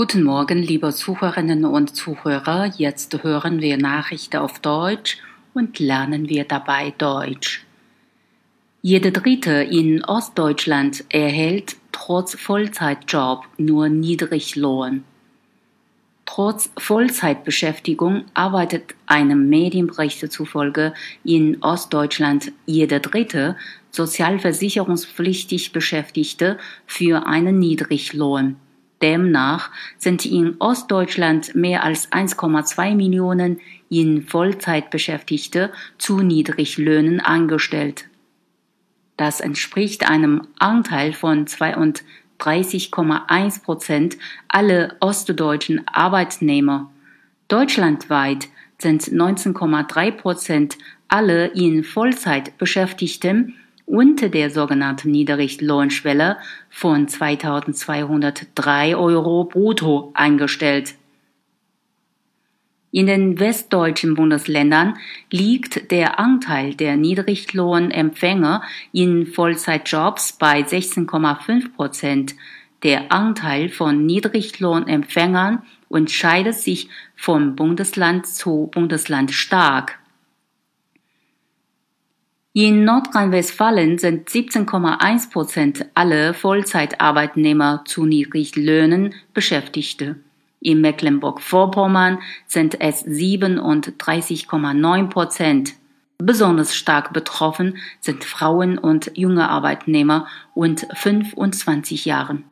Guten Morgen, liebe Zuhörerinnen und Zuhörer. Jetzt hören wir Nachrichten auf Deutsch und lernen wir dabei Deutsch. Jede Dritte in Ostdeutschland erhält trotz Vollzeitjob nur Niedriglohn. Trotz Vollzeitbeschäftigung arbeitet einem Medienbericht zufolge in Ostdeutschland jede dritte sozialversicherungspflichtig Beschäftigte für einen Niedriglohn. Demnach sind in Ostdeutschland mehr als 1,2 Millionen in Vollzeitbeschäftigte zu Niedriglöhnen angestellt. Das entspricht einem Anteil von 32 30,1 Prozent aller ostdeutschen Arbeitnehmer. Deutschlandweit sind 19,3 Prozent aller in Vollzeit Beschäftigten unter der sogenannten Niedriglohnschwelle von 2203 Euro brutto eingestellt. In den westdeutschen Bundesländern liegt der Anteil der Niedriglohnempfänger in Vollzeitjobs bei 16,5 Prozent. Der Anteil von Niedriglohnempfängern unterscheidet sich von Bundesland zu Bundesland stark. In Nordrhein-Westfalen sind 17,1 Prozent aller Vollzeitarbeitnehmer zu Niedriglöhnen Beschäftigte. In Mecklenburg-Vorpommern sind es 37,9 Prozent. Besonders stark betroffen sind Frauen und junge Arbeitnehmer und 25 Jahren.